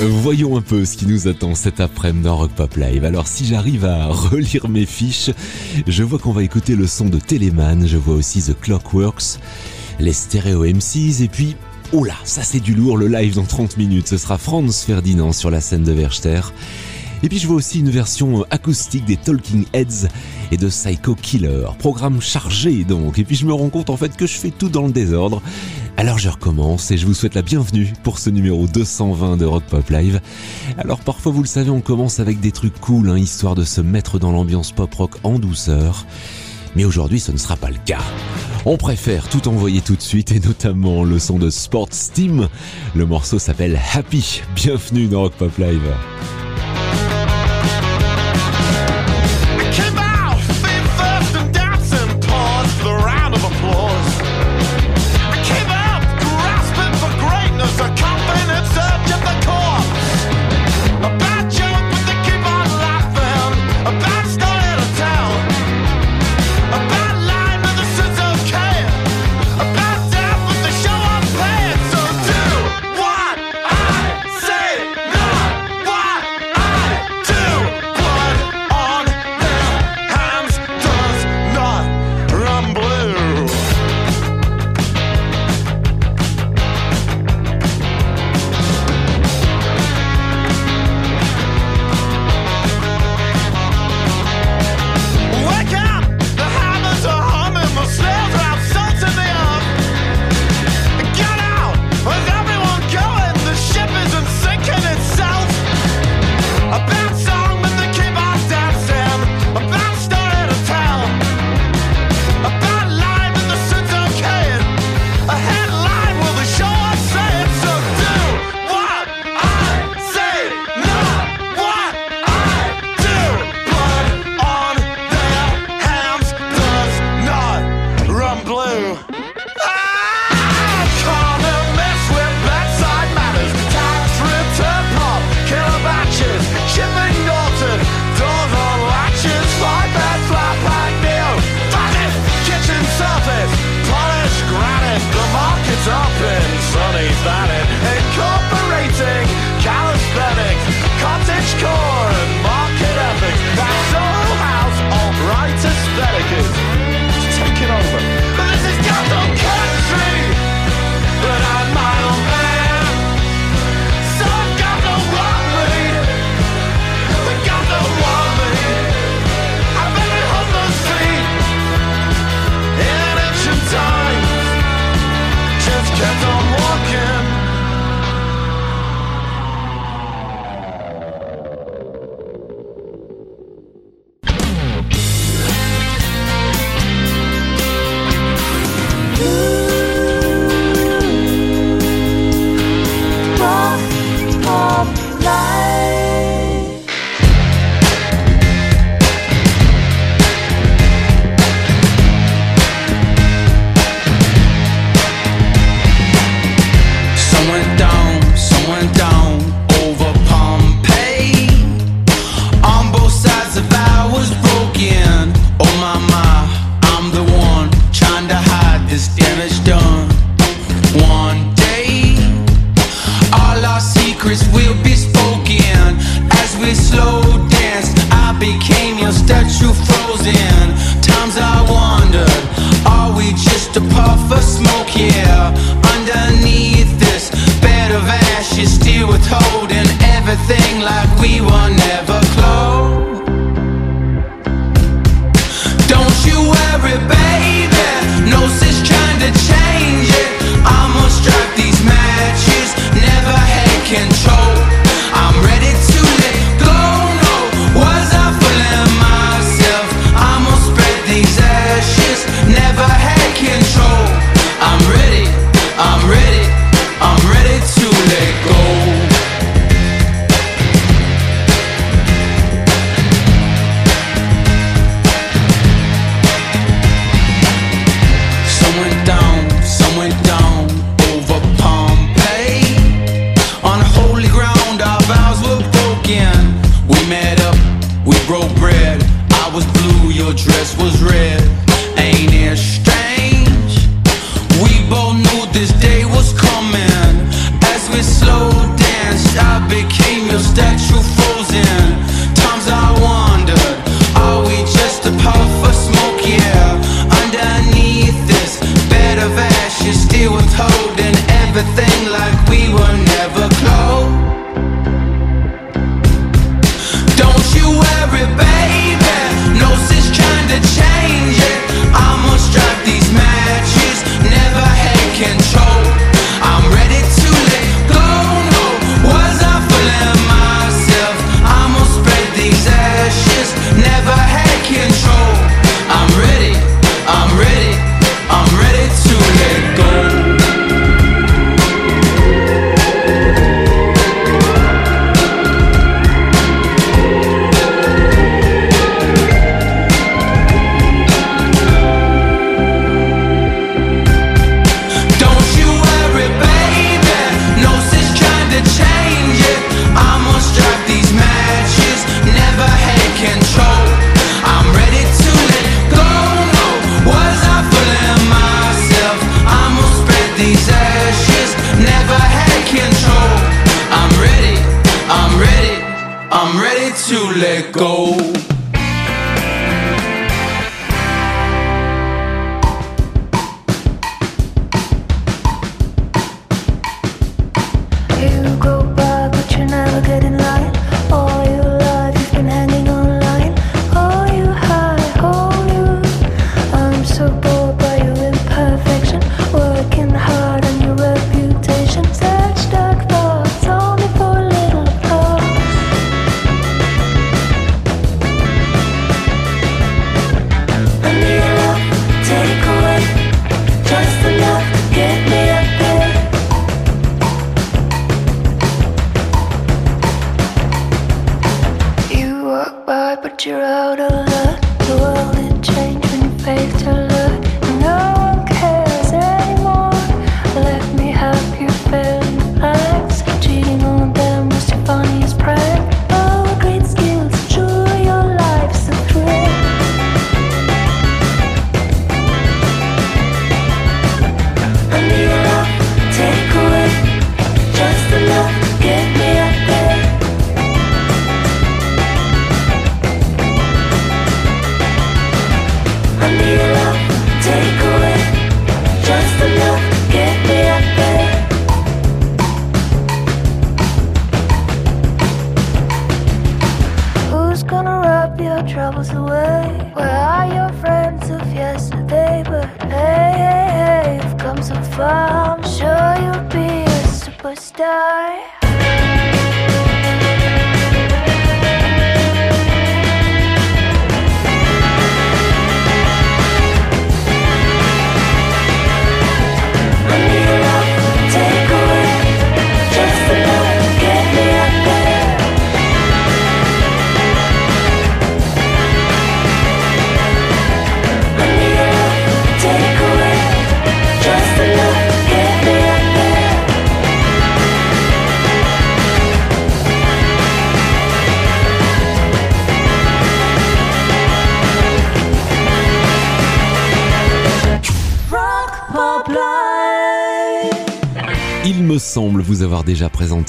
Voyons un peu ce qui nous attend cet après-midi dans Rock Pop Live. Alors si j'arrive à relire mes fiches, je vois qu'on va écouter le son de Telemann, je vois aussi The Clockworks, les Stereo MCs et puis Oh ça c'est du lourd, le live dans 30 minutes. Ce sera Franz Ferdinand sur la scène de Verster. Et puis je vois aussi une version acoustique des Talking Heads et de Psycho Killer. Programme chargé donc. Et puis je me rends compte en fait que je fais tout dans le désordre. Alors je recommence et je vous souhaite la bienvenue pour ce numéro 220 de Rock Pop Live. Alors parfois vous le savez on commence avec des trucs cool, hein, histoire de se mettre dans l'ambiance pop rock en douceur. Mais aujourd'hui ce ne sera pas le cas. On préfère tout envoyer tout de suite et notamment le son de Sports Team. Le morceau s'appelle Happy. Bienvenue dans Rock Pop Live.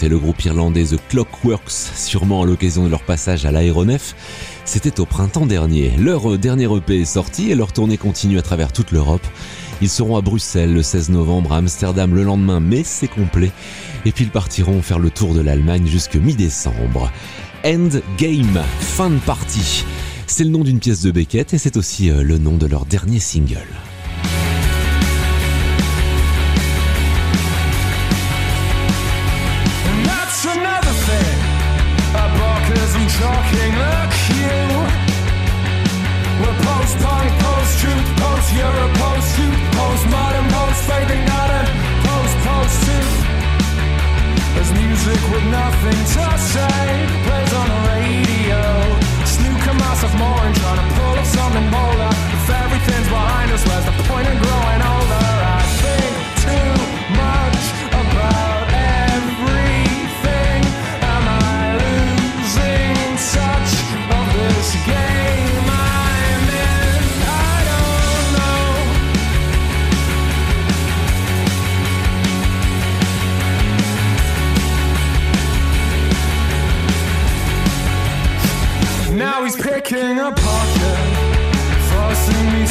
Le groupe irlandais The Clockworks, sûrement à l'occasion de leur passage à l'aéronef. C'était au printemps dernier. Leur dernier EP est sorti et leur tournée continue à travers toute l'Europe. Ils seront à Bruxelles le 16 novembre, à Amsterdam le lendemain, mais c'est complet. Et puis ils partiront faire le tour de l'Allemagne jusque mi-décembre. End Game, fin de partie. C'est le nom d'une pièce de Beckett et c'est aussi euh, le nom de leur dernier single. Post punk, post truth, post Euro, post suit, post modern, post faith and not a post post suit. There's music with nothing to say, plays on the radio. Snooker myself more and trying to pull up something bolder. If everything's behind us, where's the point in growing older?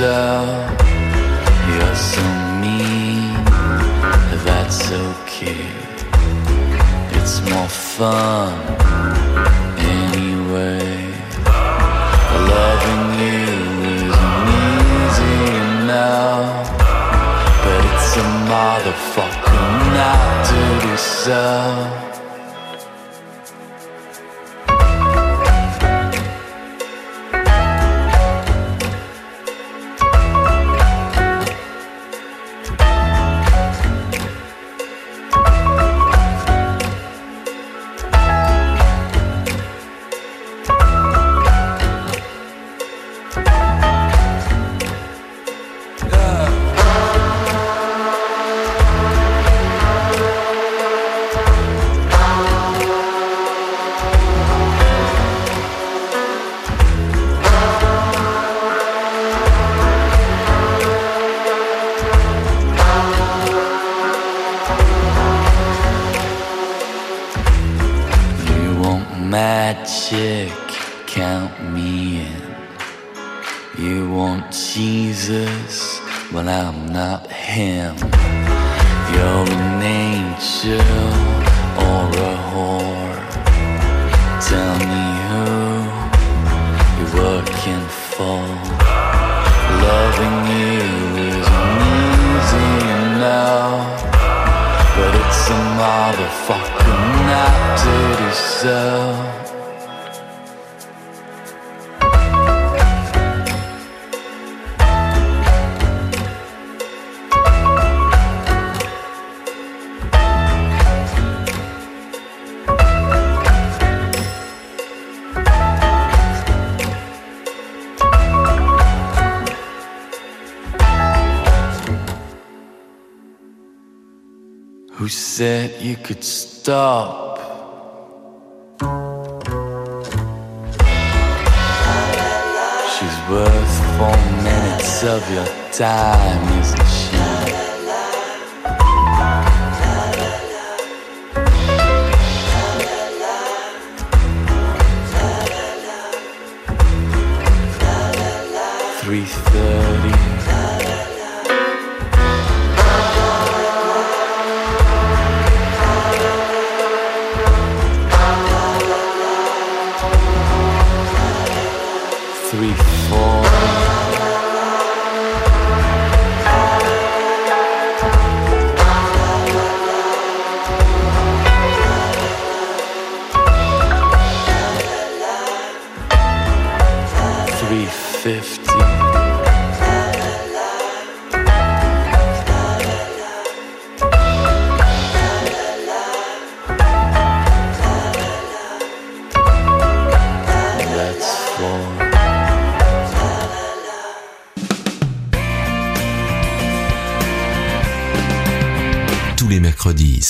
up. Uh, you're so mean, that's okay. It's more fun anyway. Loving you isn't easy now, but it's a motherfucking not to deserve.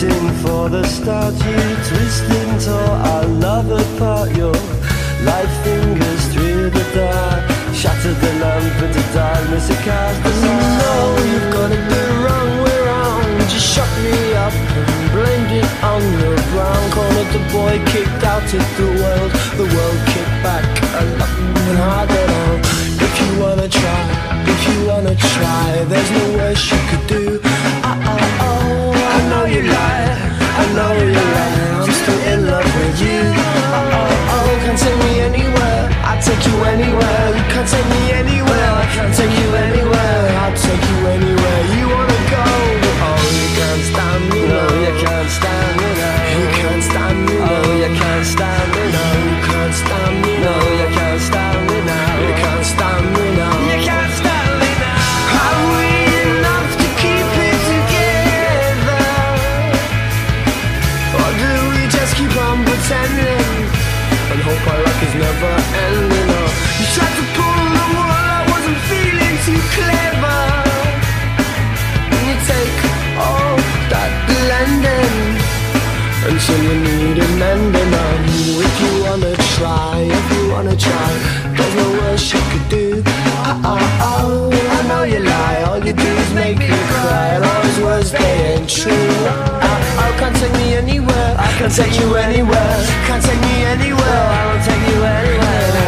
Before the start You twisted and tore our love apart Your light fingers through the dark Shattered the lamp into darkness It cast us mm-hmm. You know you've got it the wrong way round Just shut me up and blamed it on the ground Cornered the boy, kicked out of the world The world kicked back a lot and harder now. If you wanna try, if you wanna try There's no worse you could do you lie, I know you lie. I'm still in love with you. Uh oh, oh, can't take me anywhere. I'll take you anywhere. You can't take me anywhere. I can't take you anywhere. I'll take you anywhere. You wanna go? Oh, you can't stand me No, you can't stand me now You can't stand me Oh, you can't stand me try. There's no worse you could do. Oh, oh, oh, I know you lie. All you do is make me cry. And all those words, they ain't true. Oh, oh, can't take me anywhere. I can't take you anywhere. Can't take me anywhere. I won't take you anywhere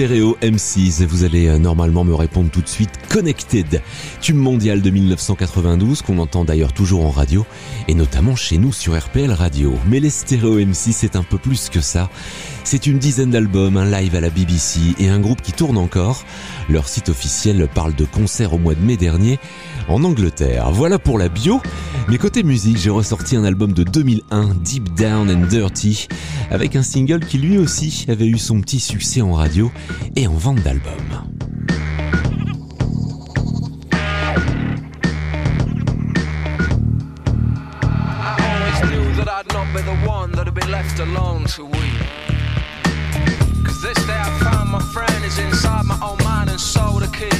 stéréo M6, vous allez euh, normalement me répondre tout de suite Connected, tube mondial de 1992 qu'on entend d'ailleurs toujours en radio et notamment chez nous sur RPL Radio. Mais les stéréo M6 c'est un peu plus que ça. C'est une dizaine d'albums, un live à la BBC et un groupe qui tourne encore. Leur site officiel parle de concerts au mois de mai dernier en Angleterre. Voilà pour la bio. Mais côté musique, j'ai ressorti un album de 2001, Deep Down and Dirty, avec un single qui lui aussi avait eu son petit succès en radio et en vente d'albums. Friend is inside my own mind and soul to keep.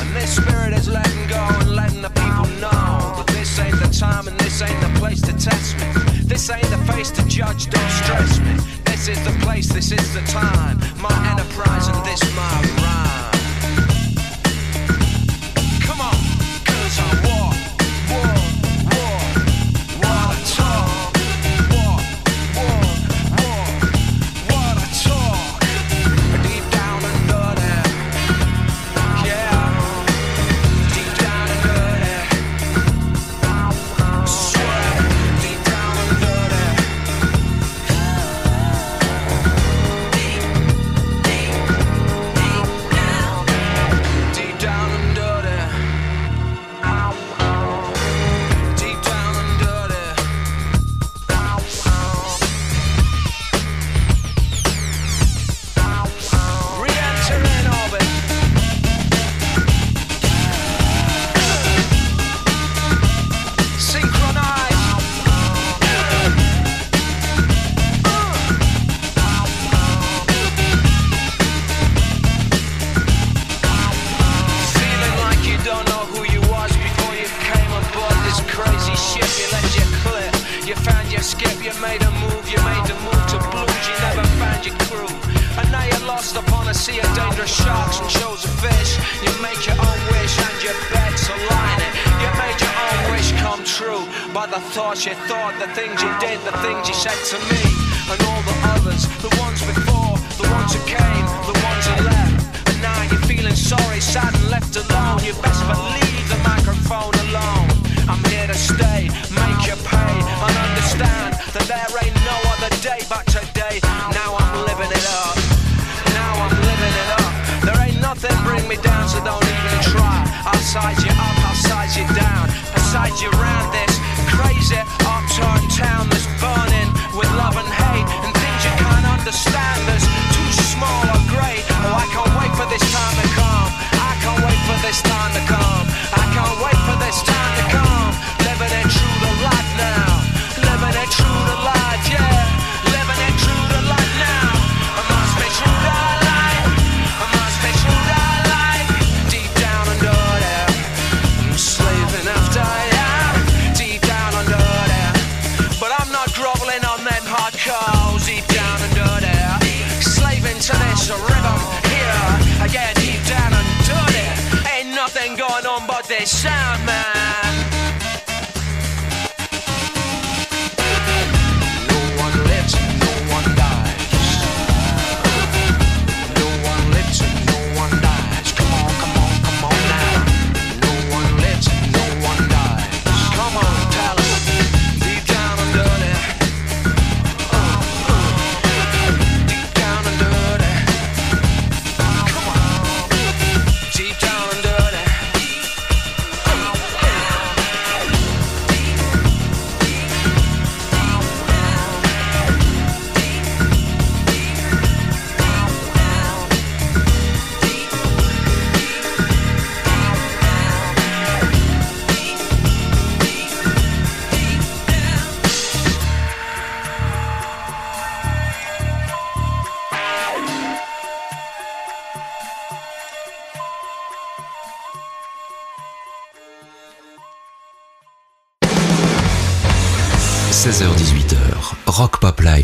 And this spirit is letting go and letting the people know that this ain't the time and this ain't the place to test me. This ain't the face to judge, don't stress me. This is the place, this is the time. My enterprise and this my rhyme.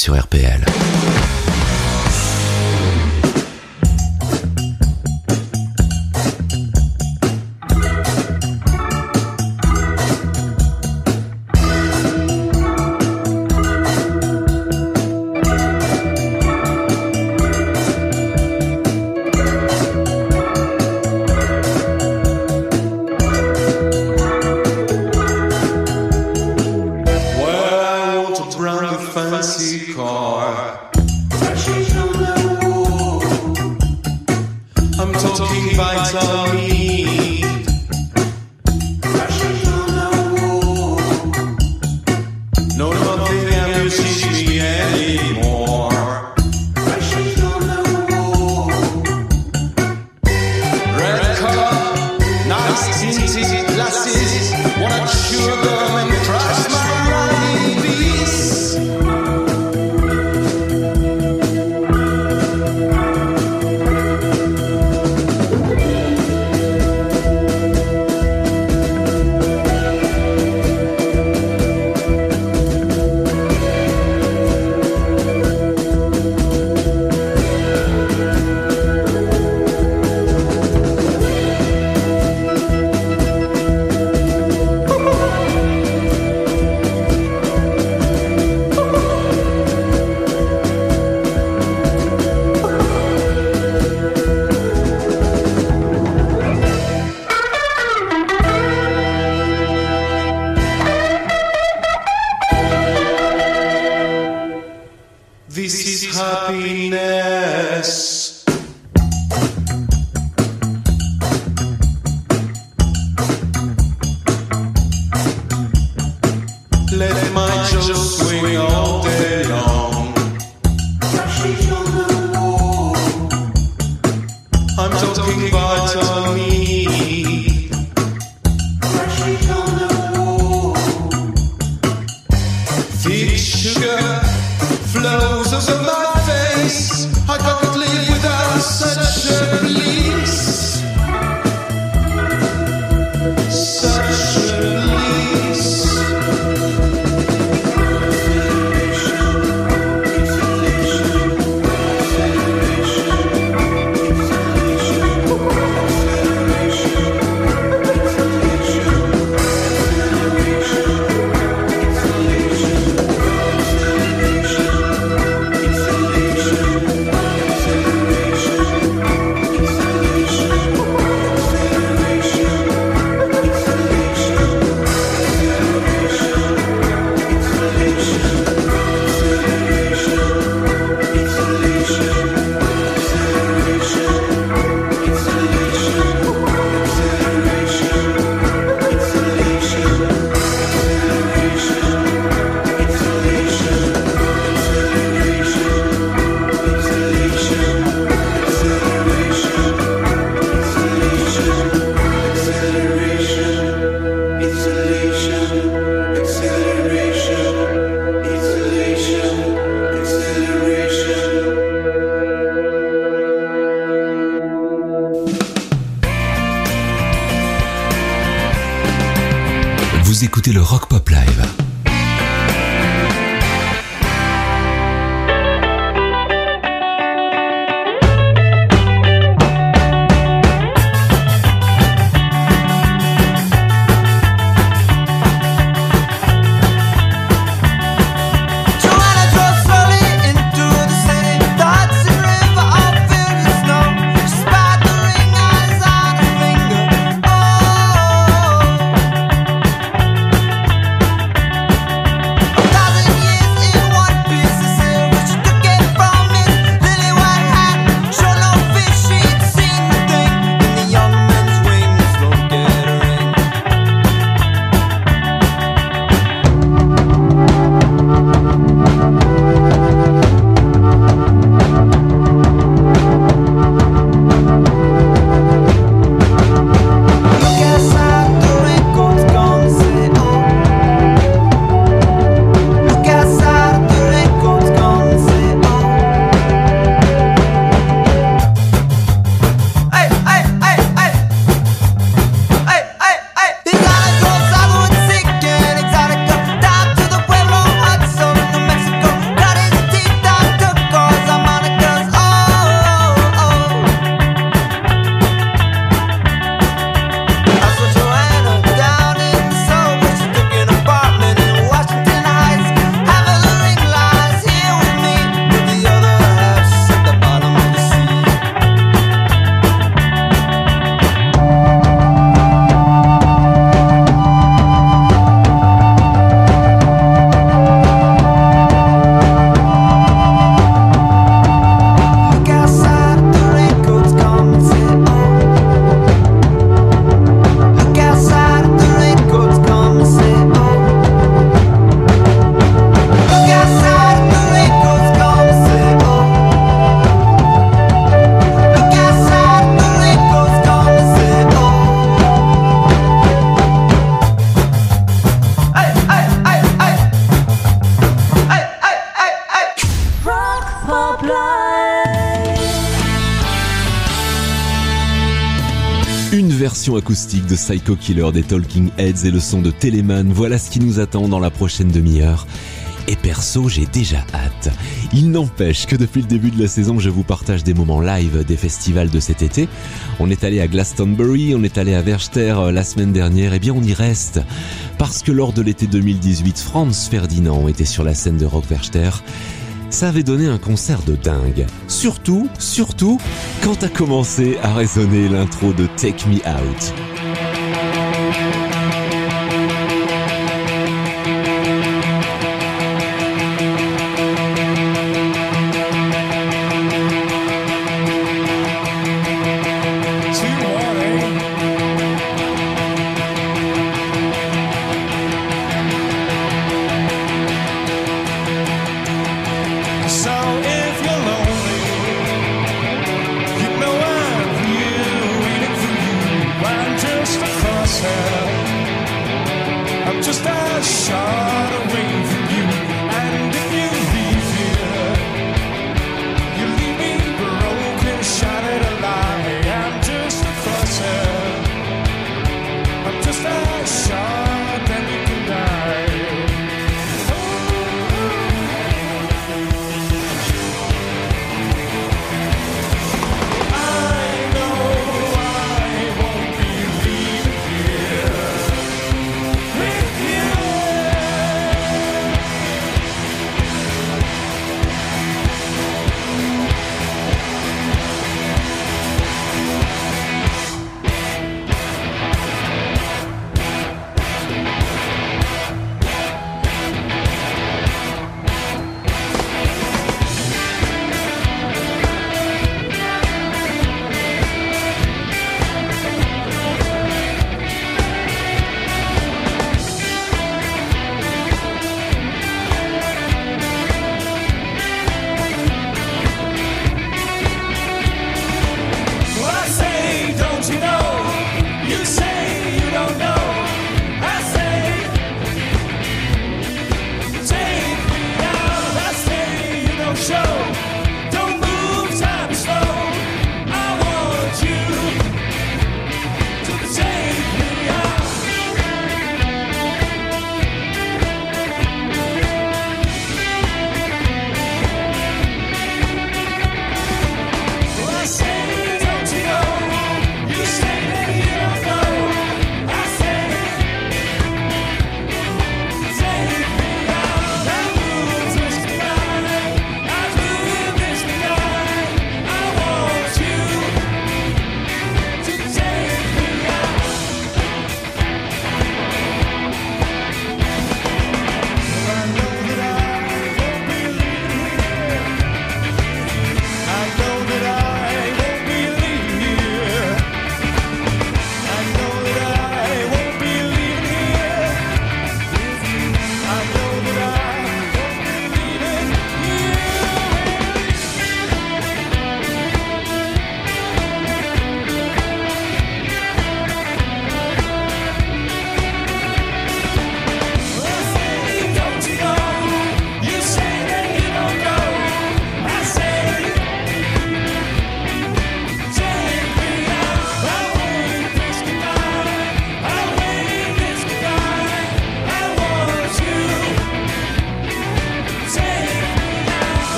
Sur RPL. de Psycho Killer des Talking Heads et le son de Telemann. Voilà ce qui nous attend dans la prochaine demi-heure. Et perso, j'ai déjà hâte. Il n'empêche que depuis le début de la saison, je vous partage des moments live des festivals de cet été. On est allé à Glastonbury, on est allé à Verchter euh, la semaine dernière, et bien on y reste. Parce que lors de l'été 2018, Franz Ferdinand était sur la scène de Rock Verchter ça avait donné un concert de dingue. Surtout, surtout, quand a commencé à résonner l'intro de Take Me Out.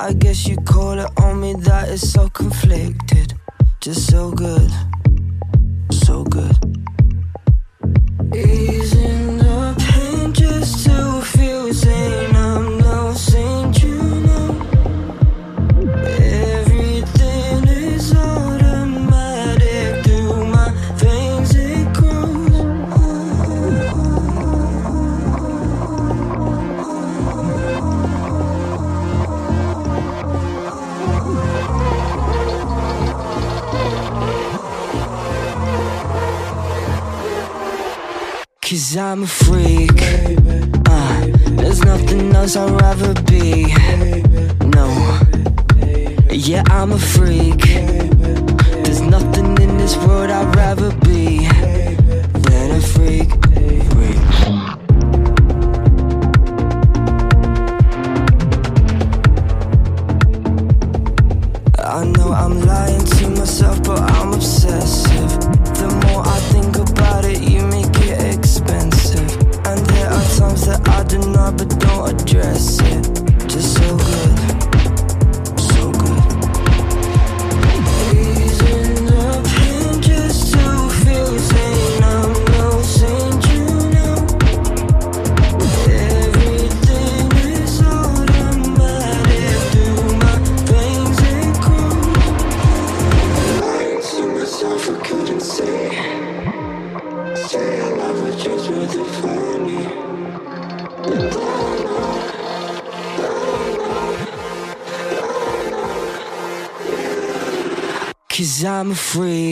I guess you call it on me that is so conflicted. Just so good, so good. Yeah. I'm a freak. Uh, There's nothing else I'd rather be. No. Yeah, I'm a freak. There's nothing in this world I'd rather be Than a freak. I know I'm lying to myself, but I'm obsessed. see I'm free.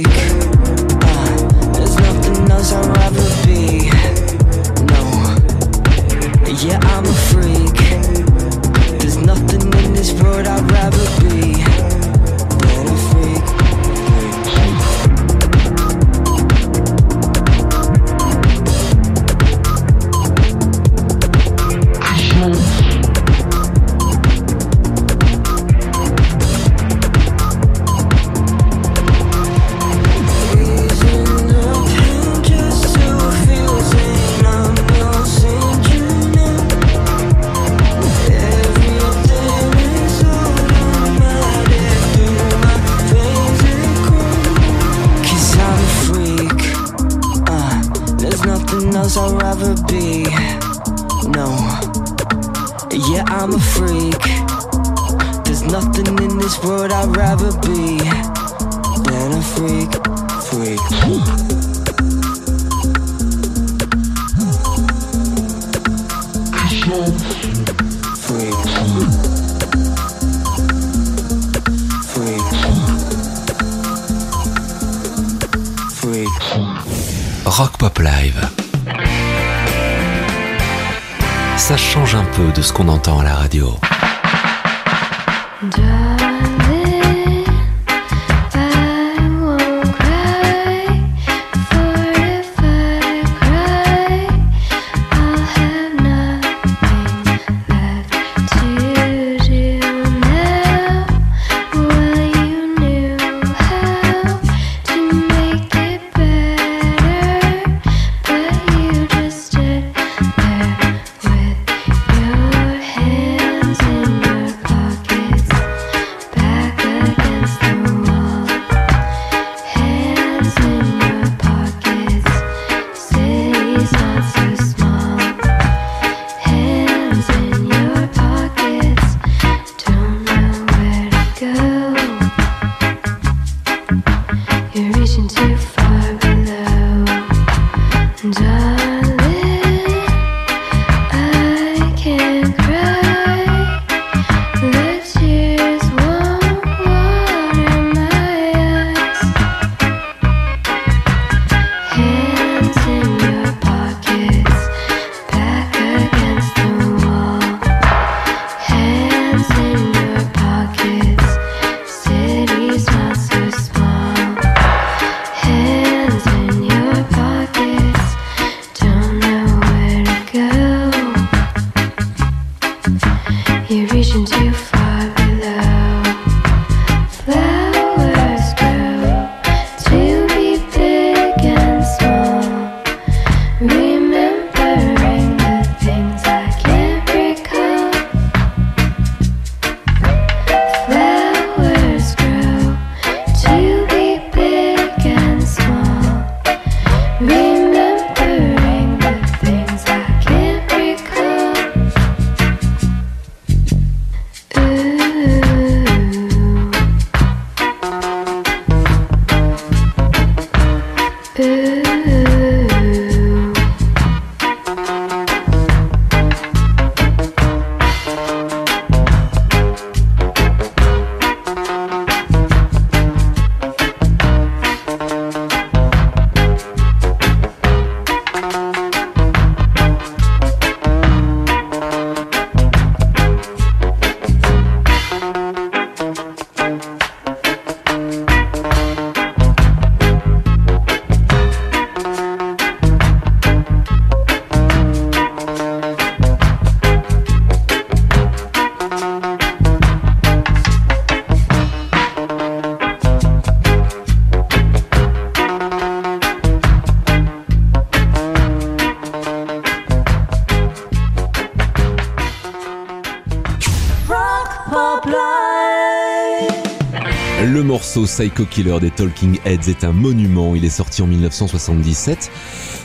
Psycho Killer des Talking Heads est un monument. Il est sorti en 1977.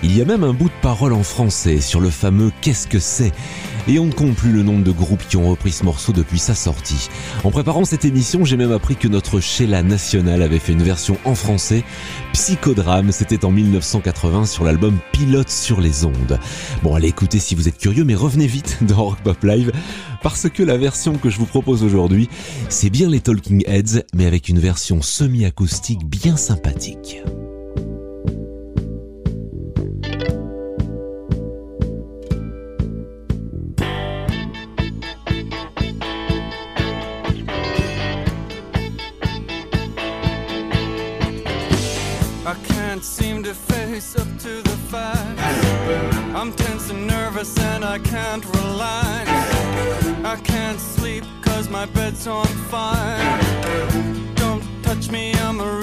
Il y a même un bout de parole en français sur le fameux Qu'est-ce que c'est? et on ne compte plus le nombre de groupes qui ont repris ce morceau depuis sa sortie. En préparant cette émission, j'ai même appris que notre Sheila National avait fait une version en français. Psychodrame, c'était en 1980 sur l'album Pilote sur les ondes. Bon, allez écouter si vous êtes curieux, mais revenez vite dans Rock Pop Live parce que la version que je vous propose aujourd'hui, c'est bien les Talking Heads, mais avec une version semi-acoustique bien sympathique. I can't relax. I can't sleep cause my bed's on fire. Don't touch me, I'm a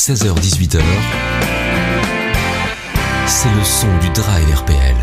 16h-18h, c'est le son du Dry RPL.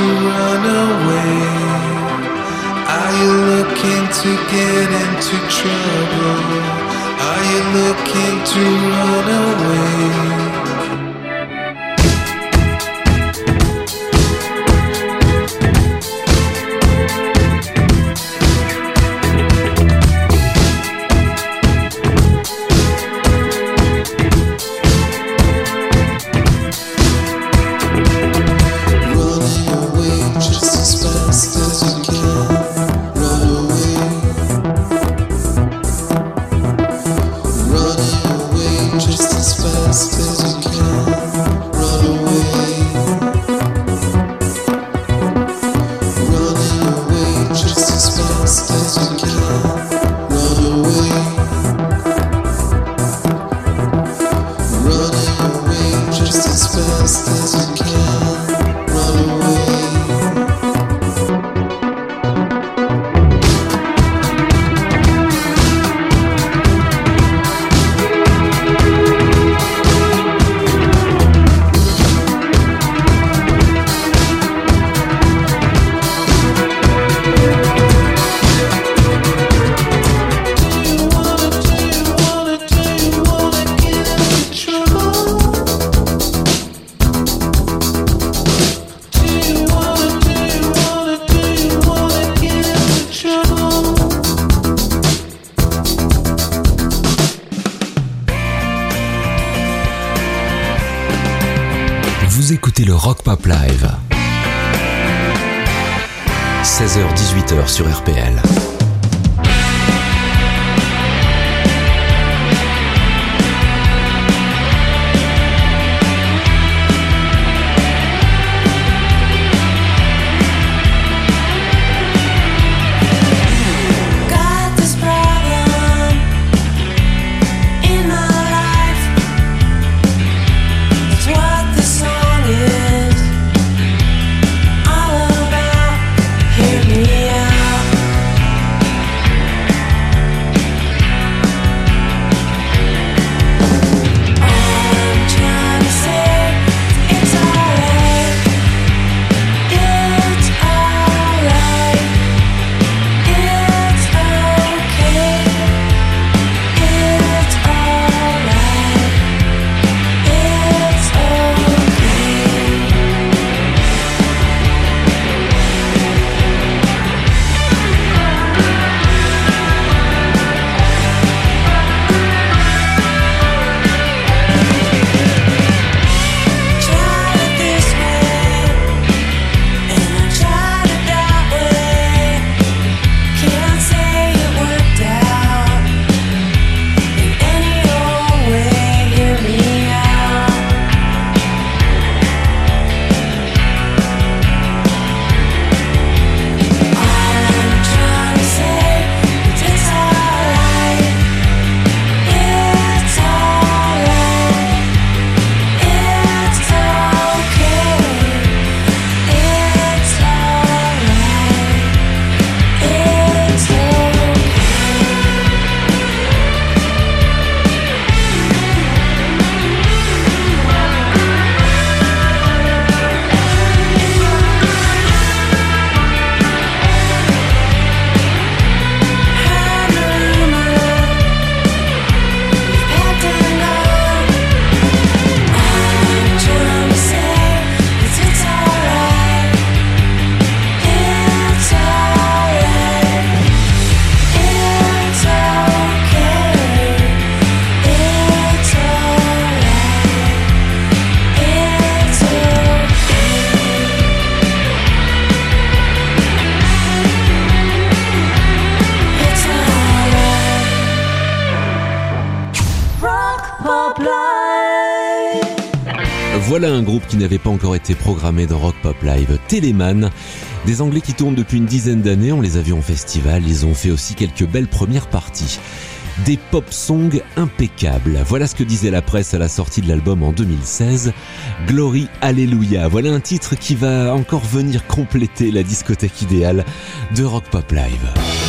to run away? Are you looking to get into trouble? Are you looking to run away? N'avait pas encore été programmé dans Rock Pop Live, Telemann. Des Anglais qui tournent depuis une dizaine d'années, on les a vus en festival, ils ont fait aussi quelques belles premières parties. Des pop songs impeccables. Voilà ce que disait la presse à la sortie de l'album en 2016. Glory Alléluia. Voilà un titre qui va encore venir compléter la discothèque idéale de Rock Pop Live.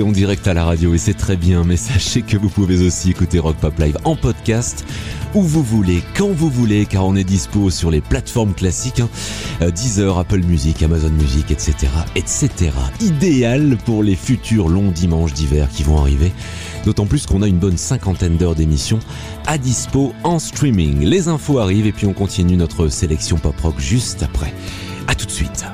En direct à la radio et c'est très bien, mais sachez que vous pouvez aussi écouter Rock Pop Live en podcast où vous voulez, quand vous voulez, car on est dispo sur les plateformes classiques, hein, euh, Deezer, Apple Music, Amazon Music, etc., etc. Idéal pour les futurs longs dimanches d'hiver qui vont arriver. D'autant plus qu'on a une bonne cinquantaine d'heures d'émission à dispo en streaming. Les infos arrivent et puis on continue notre sélection pop rock juste après. À tout de suite.